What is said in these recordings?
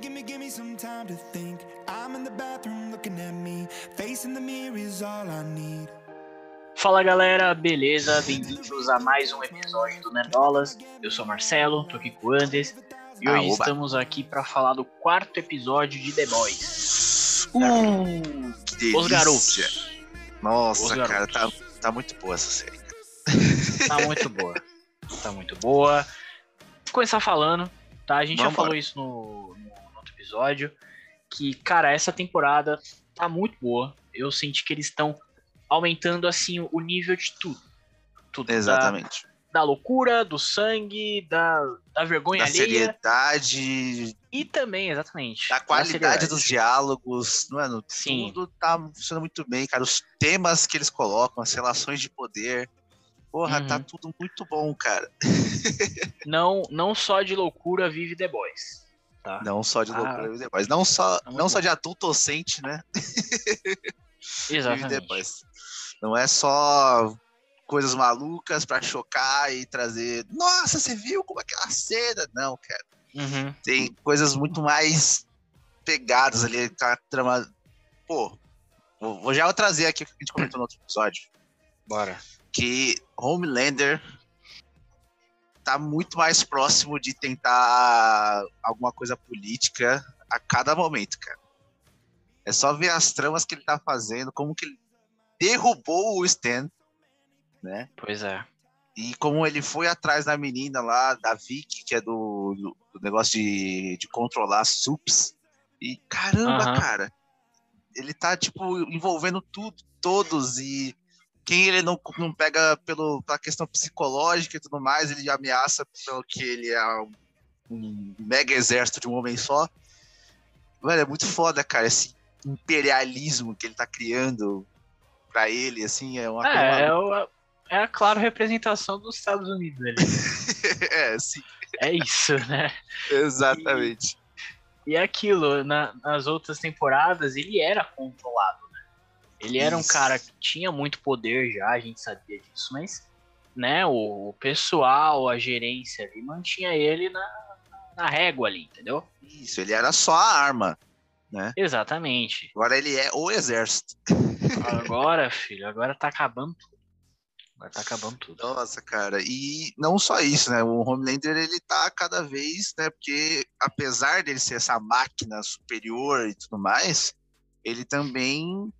gimme, gimme some time to think. I'm in the bathroom looking at me. Facing the mirror is all I need. Fala galera, beleza? Bem-vindos a mais um episódio do Nerdolas. Eu sou Marcelo, tô aqui com o Andes. E Ah, hoje oba. estamos aqui pra falar do quarto episódio de The Boys. Uh, que delícia. Os garotos. Nossa, Os cara, tá, garotos. tá muito boa essa série. Tá muito boa. Tá muito boa. Vou começar falando, tá? A gente já Vambora. falou isso no, episódio. Que, cara, essa temporada tá muito boa. Eu senti que eles estão aumentando, assim, o nível de tudo. Tudo. Da- Exatamente. Da, loucura, do sangue, da, da vergonha Da alheia. seriedade, E também, exatamente. da qualidade seriedade. dos diálogos, mano, Sim. tudo tá funcionando muito bem, cara. Os temas que eles colocam, as relações de poder. Porra, Uhum. tá tudo muito bom, cara. Não, não só de loucura vive The Boys. Tá? Não só de Ah. loucura, mas não só, não só de adulto docente, né? Exatamente. depois. Não é só coisas malucas pra chocar e trazer. Nossa, você viu como aquela cena? Não, cara. Uhum. Tem coisas muito mais pegadas ali. Tá trama... Pô, vou, vou já trazer aqui o que a gente comentou no outro episódio. Bora. Que Homelander tá muito mais próximo de tentar alguma coisa política a cada momento, cara. É só ver as tramas que ele tá fazendo, como que ele derrubou o Stan, né? Pois é. E como ele foi atrás da menina lá, da Vicky, que é do, do- do negócio de, de controlar sups. E caramba, Aham. cara, ele tá, tipo, envolvendo tudo, todos, e quem ele não, não pega pelo, pela questão psicológica e tudo mais, ele ameaça pelo que ele é um, um mega exército de um homem só. Mano, é muito foda, cara, esse imperialismo que ele tá criando pra ele, assim, é uma coisa É, é, o- é a clara representação dos Estados Unidos ali. é, sim, É isso, né? exatamente. E é aquilo, na- nas outras temporadas ele era controlado? Ele era um cara que tinha muito poder já, a gente sabia disso, mas né, o, o pessoal, a gerência ali, mantinha ele na, na régua ali, entendeu? Isso, ele era só a arma. Exatamente. Agora ele é o exército. Agora, filho, agora tá acabando tudo. Agora tá acabando tudo. Nossa, cara. E não só isso, né? O Homelander, ele tá cada vez, né? Porque apesar dele ser essa máquina superior e tudo mais, ele também.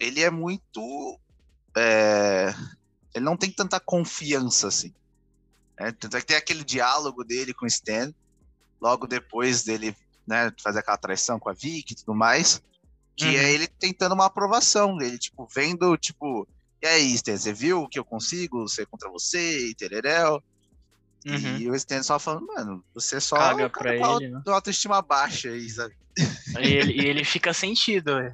Ele é muito. é, ele não tem tanta confiança assim. né? Tanto é que tem aquele diálogo dele com o Stan, logo depois dele né, fazer aquela traição com a Vicky e tudo mais, que Uhum. é ele tentando uma aprovação dele, tipo, vendo, tipo, e aí, Stan, você viu que eu consigo ser contra você e tereréu? Uhum. E o Stan só falando, mano, você só Caga é um cara pra ele, né? auto- autoestima baixa aí, sabe? E ele, e ele fica sentido, né?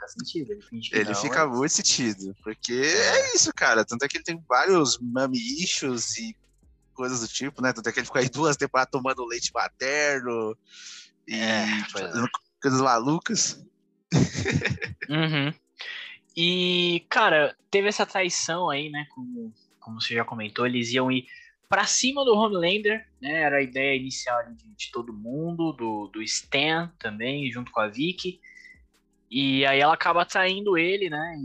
Fica sentido. Ele, finge Ele fica mas- muito sentido, porque é isso, cara. Tanto é que ele tem vários mami issues e coisas do tipo, né? Tanto é que ele ficou aí duas temporadas tomando leite materno e É, pois é. fazendo coisas malucas. Uhum. E, cara, teve essa traição aí, né? Como, como você já comentou, eles iam ir pra cima do Homelander, né? Era a ideia inicial de, de todo mundo, do, do Stan também, junto com a Vicky. E aí ela acaba traindo ele, né?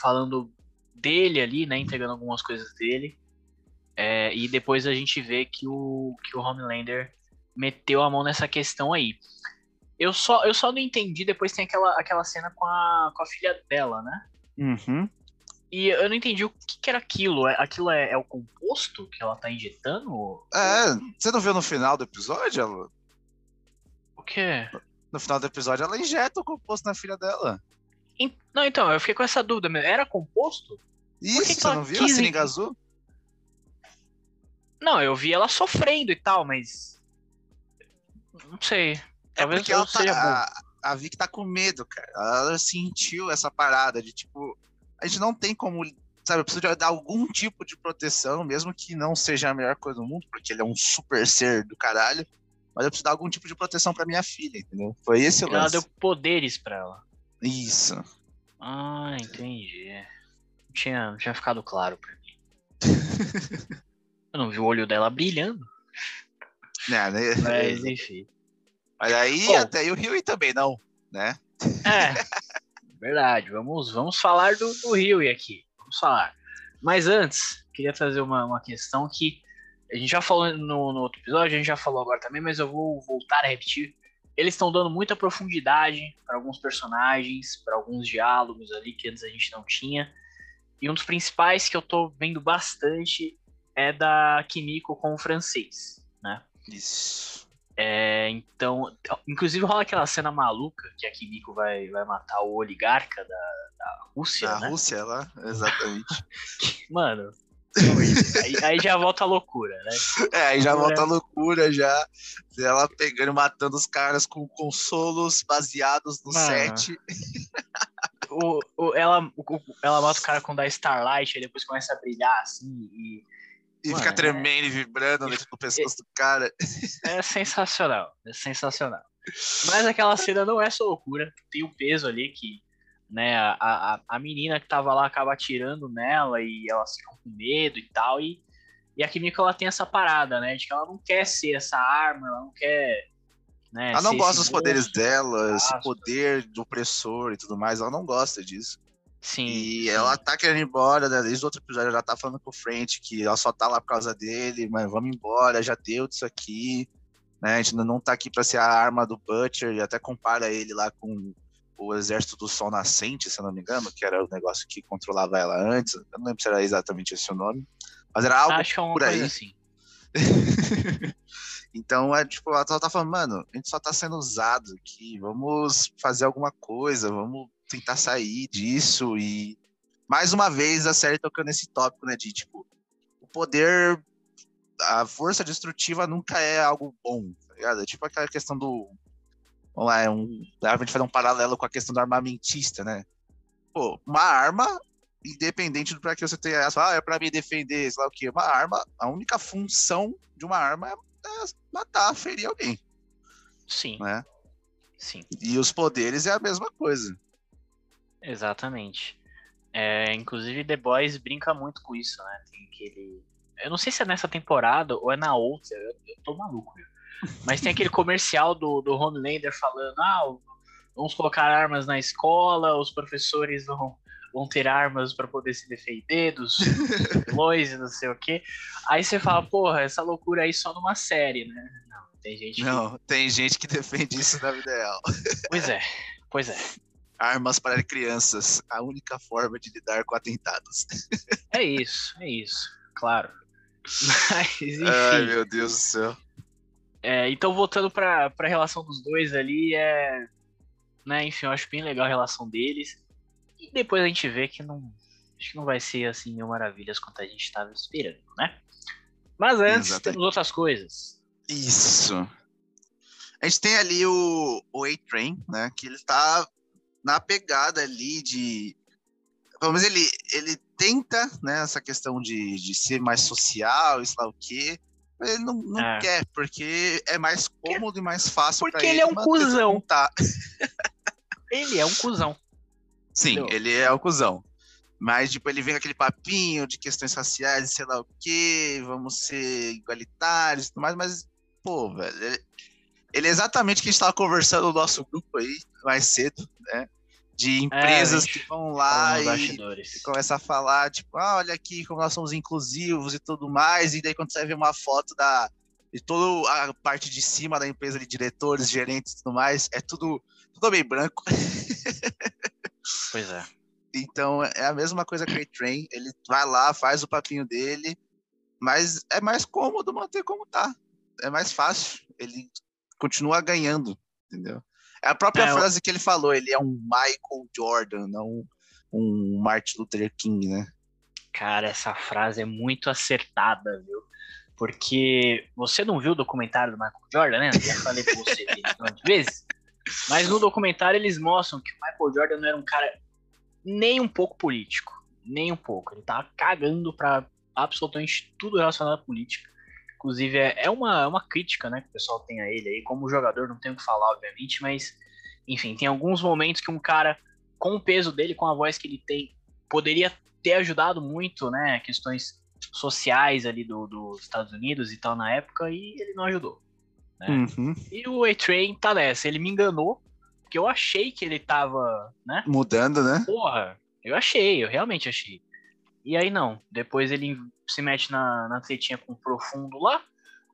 Falando dele ali, né? Entregando algumas coisas dele. É, e depois a gente vê que o, que o Homelander meteu a mão nessa questão aí. Eu só, eu só não entendi, depois tem aquela, aquela cena com a, com a filha dela, né? Uhum. E eu não entendi o que, que era aquilo. É- Aquilo é, é o composto que ela tá injetando? É, você não viu no final do episódio? Ela- O quê? No final do episódio, ela injeta o composto na filha dela. Não, então, eu fiquei com essa dúvida mesmo. Era composto? Isso, que você ela não viu a seringa in- azul? Não, eu vi ela sofrendo e tal, mas. Não sei. É Talvez porque eu ela seja tá, a, a Vicky tá com medo, cara. Ela sentiu essa parada de tipo, a gente não tem como, sabe, eu preciso de dar algum tipo de proteção, mesmo que não seja a melhor coisa do mundo, porque ele é um super ser do caralho. Mas eu preciso dar algum tipo de proteção pra minha filha, entendeu? Foi esse o Ela lance. deu poderes pra ela. Isso. Ah, entendi. Não tinha, não tinha ficado claro pra mim. eu não vi o olho dela brilhando, É, né? mas enfim. Mas aí Bom. até aí o Rio também não, né? É, verdade. Vamos, vamos falar do, do Rio aqui. Vamos falar. Mas antes, queria trazer uma, uma questão que a gente já falou no, no outro episódio, a gente já falou agora também, mas eu vou voltar a repetir. Eles estão dando muita profundidade para alguns personagens, para alguns diálogos ali que antes a gente não tinha. E um dos principais que eu tô vendo bastante é da Kimiko com o francês, né? Isso. É, então, inclusive rola aquela cena maluca que a Kimiko vai, vai matar o oligarca da, da Rússia, Na né? Rússia lá, exatamente. Mano, aí, aí já volta a loucura, né? É, aí já volta a loucura já. Ela pegando e matando os caras com consolos baseados no Mano. set. O, o- ela, o- ela mata o cara com da Starlight, aí depois começa a brilhar assim, e E Mano, fica é- tremendo e vibrando dentro do pescoço do cara. é sensacional, é sensacional. Mas aquela cena não é só loucura, tem um peso ali que, né, a, a, a menina que tava lá acaba atirando nela e elas ficam com medo e tal, e, e a Kimiko ela tem essa parada, né, de que ela não quer ser essa arma, ela não quer, né, Ela não gosta esse dos poderes dela, esse aspas. poder do opressor e tudo mais. Ela não gosta disso. Sim, E sim. ela tá querendo ir embora, né? Desde o outro episódio ela já tá falando com o Frente que ela só tá lá por causa dele, mas vamos embora, já deu disso aqui. Né? A gente não- não tá aqui pra ser a arma do Butcher, e até compara ele lá com o Exército do Sol Nascente, se eu não me engano, que era o negócio que controlava ela antes. Eu não lembro se era exatamente esse o nome. Mas era algo Acho é por aí. assim. então, é tipo, ela tá falando, mano, a gente só tá sendo usado aqui, vamos fazer alguma coisa, vamos tentar sair disso e mais uma vez a série tocando nesse tópico, né, de tipo, o poder, a força destrutiva nunca é algo bom, tá ligado? É tipo aquela questão do, vamos lá, é um, a gente fazer um paralelo com a questão do armamentista, né? Pô, uma arma, independente do pra que você tenha essa, ah, é pra me defender, sei lá o quê, uma arma, a única função de uma arma é é matar, ferir alguém, Sim, né? sim. E os poderes é a mesma coisa. Exatamente. É, inclusive, The Boys brinca muito com isso, né? Tem aquele. Eu não sei se é nessa temporada ou é na outra, eu, eu tô maluco, viu? Mas tem aquele comercial do, do Homelander falando: ah, vamos colocar armas na escola, os professores vão, vão ter armas para poder se defender dos vilões e não sei o quê. Aí você fala: porra, essa loucura aí só numa série, né? Não, tem gente que. Não, tem gente que defende isso na vida real. Pois é, pois é. Armas para crianças, a única forma de lidar com atentados. É isso, é isso, claro. Mas, enfim. Ai, meu Deus do céu. É, então, voltando pra, pra relação dos dois ali, é. Né, enfim, eu acho bem legal a relação deles. E depois a gente vê que não. Acho que não vai ser assim mil maravilhas quanto a gente estava esperando, né? Mas antes, Exatamente. temos outras coisas. Isso. A gente tem ali o, o A-Train, né? Que ele tá na pegada ali de. Pelo menos ele, ele tenta, né? Essa questão de, de ser mais social, isso lá o quê. Mas ele não, não É. quer, porque é mais cômodo e mais fácil Porque pra ele é um cuzão. Tá. Ele é um cuzão. Sim, Entendeu? ele é o cuzão. Mas, tipo, ele vem com aquele papinho de questões raciais, sei lá o quê, vamos ser igualitários e tudo mais, mas, pô, velho, ele, ele é exatamente o que a gente tava conversando no nosso grupo aí, mais cedo, né? De empresas gente que vão lá Falando nos e, e começa a falar, tipo, ah, olha aqui como nós somos inclusivos e tudo mais, e daí quando você vê uma foto da de toda a parte de cima da empresa de diretores, gerentes e tudo mais, é tudo, tudo bem branco. Pois é. Então é a mesma coisa que o A-Train, ele vai lá, faz o papinho dele, mas é mais cômodo manter como tá. É mais fácil, ele continua ganhando, entendeu? É a própria É, frase que ele falou, ele é um Michael Jordan, não um Martin Luther King, né? Cara, essa frase é muito acertada, viu? Porque você não viu o documentário do Michael Jordan, né? Eu já falei pra você de vezes. Mas no documentário eles mostram que o Michael Jordan não era um cara nem um pouco político. Nem um pouco. Ele tava cagando pra absolutamente tudo relacionado à política. Inclusive, é, é uma, é uma crítica né, que o pessoal tem a ele aí. Como jogador, não tenho o que falar, obviamente, mas, enfim, tem alguns momentos que um cara, com o peso dele, com a voz que ele tem, poderia ter ajudado muito, né? Questões sociais ali do, dos Estados Unidos e tal na época, e ele não ajudou. né? Uhum. E o A-Train tá nessa, ele me enganou, porque eu achei que ele tava, né? Mudando, né? Porra, eu achei, eu realmente achei. E aí não, depois ele se mete na, na tretinha com o profundo lá,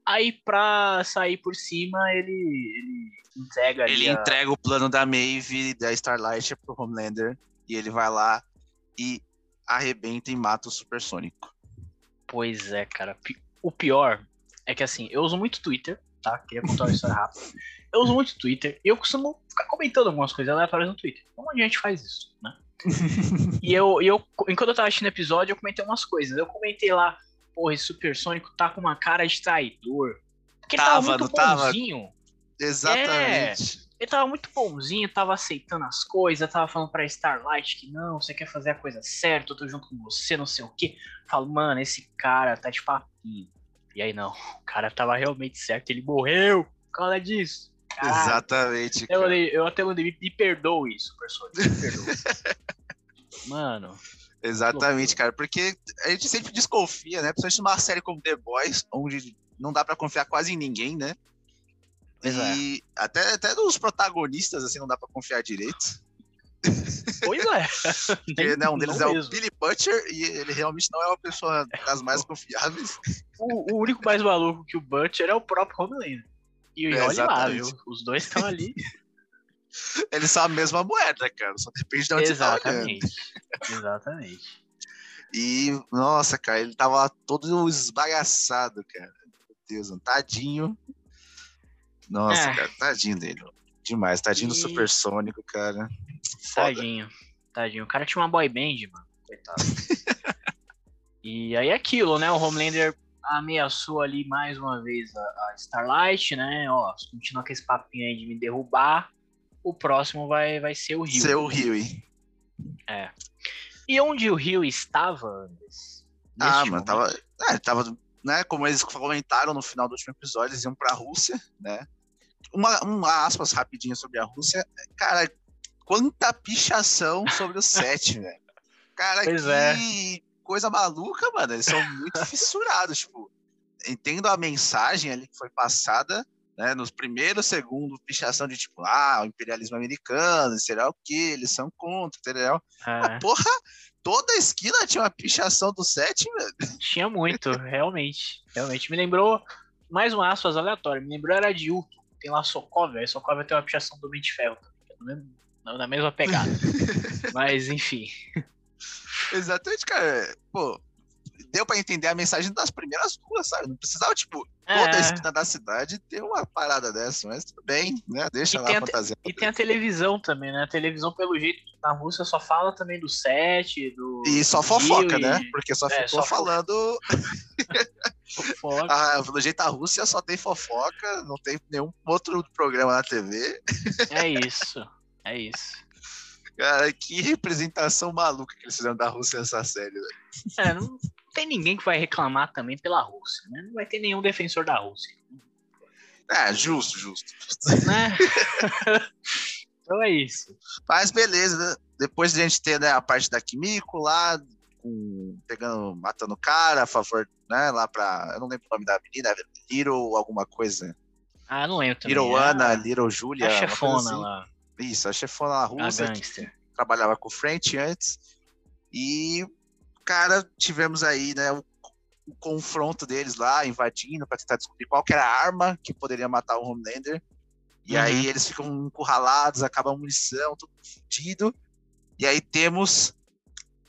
aí pra sair por cima ele, ele entrega ali Ele a- entrega o plano da Maeve, da Starlight pro Homelander, e ele vai lá e arrebenta e mata o Supersônico. Pois é, cara. O pior é que assim, eu uso muito Twitter, tá? Queria contar uma história rápida. Eu uso muito Twitter e eu costumo ficar comentando algumas coisas aleatórias no Twitter. Como a gente faz isso, né? E eu, eu, enquanto eu tava assistindo o episódio, eu comentei umas coisas. Eu comentei lá, porra, esse Supersônico tá com uma cara de traidor. Porque ele tava, Tava, muito tava? bonzinho. Exatamente. Ele tava muito bonzinho, tava aceitando as coisas, tava falando pra Starlight que não, você quer fazer a coisa certa, eu tô junto com você, não sei o quê. Falo, mano, esse cara tá de papinho. E aí não, o cara tava realmente certo, ele morreu por causa disso. Exatamente. Eu, cara. eu até mandei, me, me perdoe isso, Persona, me perdoe. Mano, Exatamente, cara. Porque a gente sempre desconfia, né? Principalmente numa série como The Boys, onde não dá pra confiar quase em ninguém, né? É. e até, até nos protagonistas, assim, não dá pra confiar direito. pois é. Porque né, um deles não é o mesmo. Billy Butcher e ele realmente não é uma pessoa das mais confiáveis. O, o único mais maluco que o Butcher é o próprio Homelander. E É, olha lá, viu? Os dois estão ali. Eles são a mesma moeda, cara. Só depende de onde você tá. Exatamente. Exatamente. E, nossa, cara, ele tava todo esbagaçado, cara. Meu Deus, um tadinho. Nossa, É. cara, tadinho dele. Demais, tadinho do E- supersônico, cara. Foda. Tadinho. Tadinho. O cara tinha uma boy band, mano. Coitado. e aí é aquilo, né? O Homelander ameaçou ali mais uma vez a, a Starlight, né? Ó, se continuar com esse papinho aí de me derrubar, o próximo vai, vai ser o Rio. Seu Huey. E onde o Rio estava, Andres? Ah, mano, momento? tava. É, tava. Né, como eles comentaram no final do último episódio, eles iam pra Rússia, né? Uma, uma aspas rapidinho sobre a Rússia. Cara, quanta pichação sobre o set, velho. Cara, Pois que é. coisa maluca, mano. Eles são muito fissurados, tipo. Entendo a mensagem ali que foi passada, né? Nos primeiros segundos, pichação de tipo, ah, o imperialismo americano, será o quê? Eles são contra, entendeu? É, Porra, toda a esquina tinha uma pichação do set, velho. tinha muito, realmente. Realmente. Me lembrou mais um aspas aleatório. Me lembrou era de Ultron. Tem lá Sokovia. Aí Sokovia tem uma pichação do de Ferro que Na mesma pegada. Mas, enfim. Exatamente, cara. Pô, deu pra entender a mensagem das primeiras duas, sabe? Não precisava, tipo, É, toda a esquina da cidade ter uma parada dessa, mas tudo bem, né? Deixa E lá a fantasia. E tem a televisão também, né? A televisão, pelo jeito, na Rússia só fala também do set, do. E só fofoca, né? Porque só É, ficou só falando. fofoca. Ah, pelo jeito a Rússia só tem fofoca, não tem nenhum outro programa na TV. É isso. É isso. Cara, que representação maluca que eles fizeram da Rússia nessa série, velho. É, não tem ninguém que vai reclamar também pela Rússia, né? Não vai ter nenhum defensor da Rússia. É, justo, justo. Né? então é isso. Mas beleza, né? depois de a gente ter né, a parte da Kimiko lá, com, pegando, matando o cara, a favor, né, lá pra. Eu não lembro o nome da menina, Little alguma coisa. Ah, não lembro também. Little é Ana, a- Little Julia. a chefona assim. lá, Isso, a chefona russa, que trabalhava com o French antes. E, cara, tivemos aí, né, o, o confronto deles lá, invadindo pra tentar descobrir qual era a arma que poderia matar o Homelander. E Uhum. aí eles ficam encurralados, acaba a munição, tudo fudido. E aí temos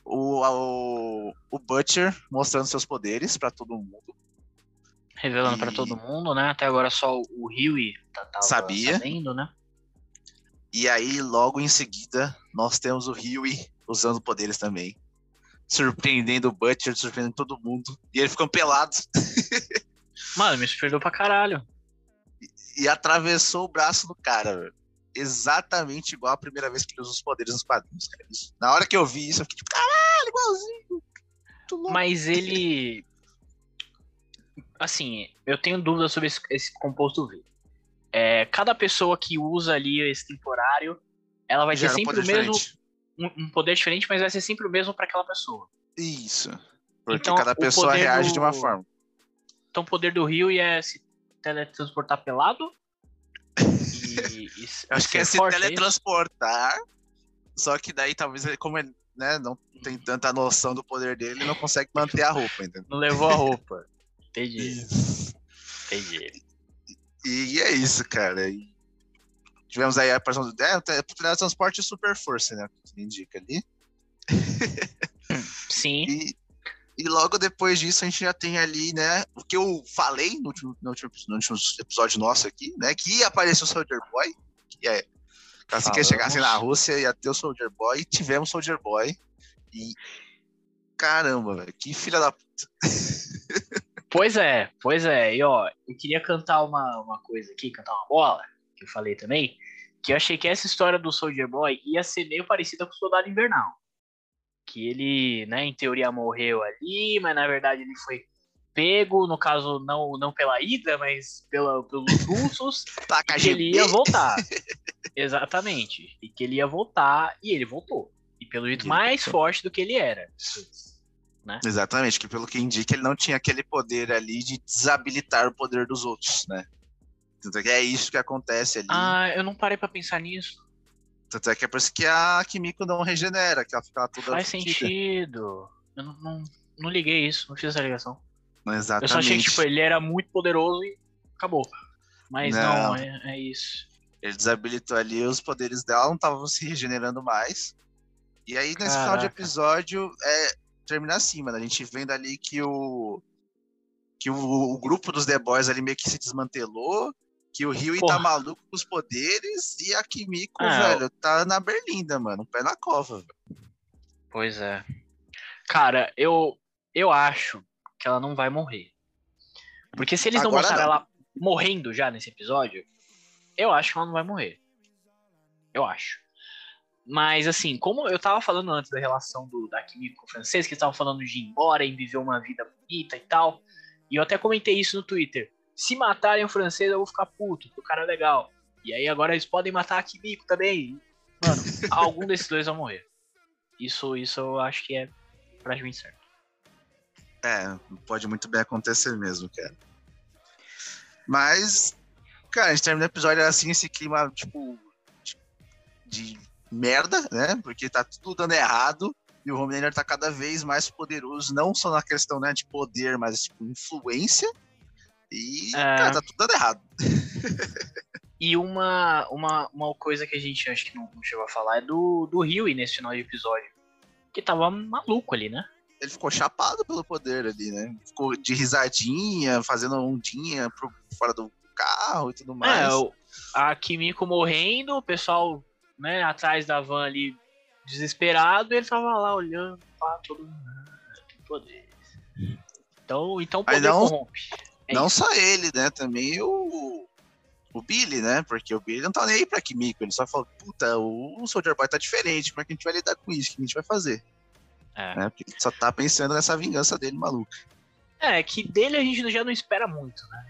o, o, o Butcher mostrando seus poderes pra todo mundo. Revelando pra E- todo mundo, né? Até agora só o Huey tá, Sabia. sabendo, né? E aí, logo em seguida, nós temos o Huey usando poderes também. Surpreendendo o Butcher, surpreendendo todo mundo. E ele ficou pelado Mano, me surpreendeu pra caralho. e atravessou o braço do cara, velho. Exatamente igual a primeira vez que ele usa os poderes nos quadrinhos, cara. Isso- Na hora que eu vi isso, eu fiquei tipo, caralho, igualzinho. Mas ele. Assim, eu tenho dúvidas sobre esse, esse composto V. É, cada pessoa que usa ali esse temporário, ela vai Já ter um sempre o mesmo. diferente. Um, um poder diferente, mas vai ser sempre o mesmo pra aquela pessoa. Isso. Porque Então, cada pessoa reage do- de uma forma. Então o poder do Rio é se teletransportar pelado? E, e acho que é se forte, teletransportar. É só que daí talvez ele, como ele né, não tem tanta noção do poder dele, ele não consegue manter a roupa, entendeu? Não levou a roupa. Entendi. Entendi. E, e, é isso, cara. E tivemos aí a aparição do. É, teletransporte e super força, né? Que indica ali. Sim. E, e logo depois disso a gente já tem ali, né, o que eu falei no último, no último, no último episódio nosso aqui, né, que ia aparecer o Soldier Boy, que é, assim que chegasse na Rússia ia ter o Soldier Boy, e tivemos Soldier Boy, e caramba, velho, que filha da puta. Pois é, pois é, e ó, eu queria cantar uma, uma coisa aqui, cantar uma bola, que eu falei também, que eu achei que essa história do Soldier Boy ia ser meio parecida com o Soldado Invernal que ele, né, em teoria morreu ali, mas na verdade ele foi pego, no caso não, não pela ida, mas pela, pelos russos, e que ele ia voltar. Exatamente. E que ele ia voltar e ele voltou. E pelo jeito mais forte do que ele era. Né? Exatamente, que pelo que indica ele não tinha aquele poder ali de desabilitar o poder dos outros, né? Tanto é que é isso que acontece ali. Ah, eu não parei para pensar nisso. Tanto é que é por isso que a Kimiko não regenera, que ela fica toda Faz sentido. Eu não, não, não, liguei isso, não fiz essa ligação. Exatamente. Eu só achei que tipo, ele era muito poderoso e acabou. Mas não, não é, é, isso. Ele desabilitou ali os poderes dela, não estavam se regenerando mais. E aí, nesse Caraca. final de episódio, é, termina assim, mano. A gente vendo ali que o. Que o, o grupo dos The Boys ali meio que se desmantelou que o Rio tá maluco com os poderes e a Kimiko, é, velho, tá na berlinda, mano. Pé na cova, velho. Pois é. Cara, eu, eu acho que ela não vai morrer. Porque se eles Agora não mostraram ela morrendo já nesse episódio, eu acho que ela não vai morrer. Eu acho. Mas, assim, como eu tava falando antes da relação do, da Kimiko com o francês, que estavam falando de ir embora e viver uma vida bonita e tal, e eu até comentei isso no Twitter. Se matarem o francês, eu vou ficar puto, porque o cara é legal. E aí agora eles podem matar a Kimiko também. Mano, algum desses dois vai morrer. Isso, isso eu acho que é praticamente certo. É, pode muito bem acontecer mesmo, cara. Mas, cara, a gente termina o episódio assim, esse clima, tipo, de merda, né? Porque tá tudo dando errado e o Homelander tá cada vez mais poderoso, não só na questão né, de poder, mas tipo, influência. E, é... cara, tá tudo dando errado. E uma, uma, uma coisa que a gente acho que não, chegou a falar é do, do Rio nesse final de episódio. Que tava maluco ali, né? Ele ficou chapado pelo poder ali, né? Ficou de risadinha, fazendo ondinha pro, fora do carro e tudo é, mais. É, a Kimiko morrendo, o pessoal né, atrás da van ali desesperado, e ele tava lá olhando, pá, todo mundo. Ah, poder. Então, então o poder não, corrompe. Não só ele, né? Também o, o Billy, né? Porque o Billy não tá nem aí pra Kimiko. Ele só fala, puta, o Soldier Boy tá diferente. Como é que a gente vai lidar com isso? O que a gente vai fazer? É. Né? Porque ele só tá pensando nessa vingança dele, maluco. É, que dele a gente já não espera muito, né?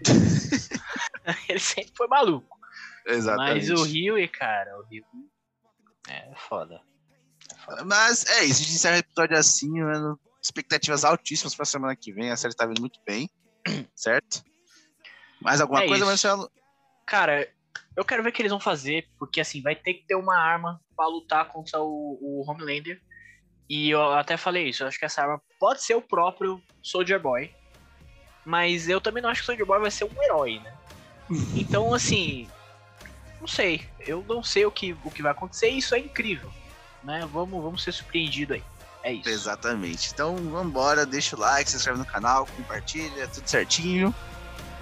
ele sempre foi maluco. Exatamente. Mas o Rio, e cara, o Rio é foda. é foda. Mas é isso, a gente encerra o episódio assim, mano. Expectativas altíssimas pra semana que vem. A série tá vindo muito bem certo? Mais alguma é coisa, isso. Marcelo? Cara, eu quero ver o que eles vão fazer, porque assim, vai ter que ter uma arma para lutar contra o, o Homelander. E eu até falei isso, eu acho que essa arma pode ser o próprio Soldier Boy. Mas eu também não acho que o Soldier Boy vai ser um herói, né? Então, assim, não sei. Eu não sei o que, o que vai acontecer e isso é incrível. Né? Vamos, vamos ser surpreendidos aí. É isso. Exatamente. Então vambora, deixa o like, se inscreve no canal, compartilha, tudo certinho.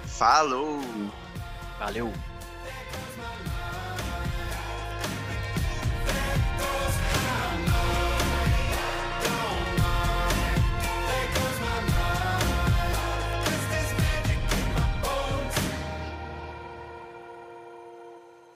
Falou! Valeu!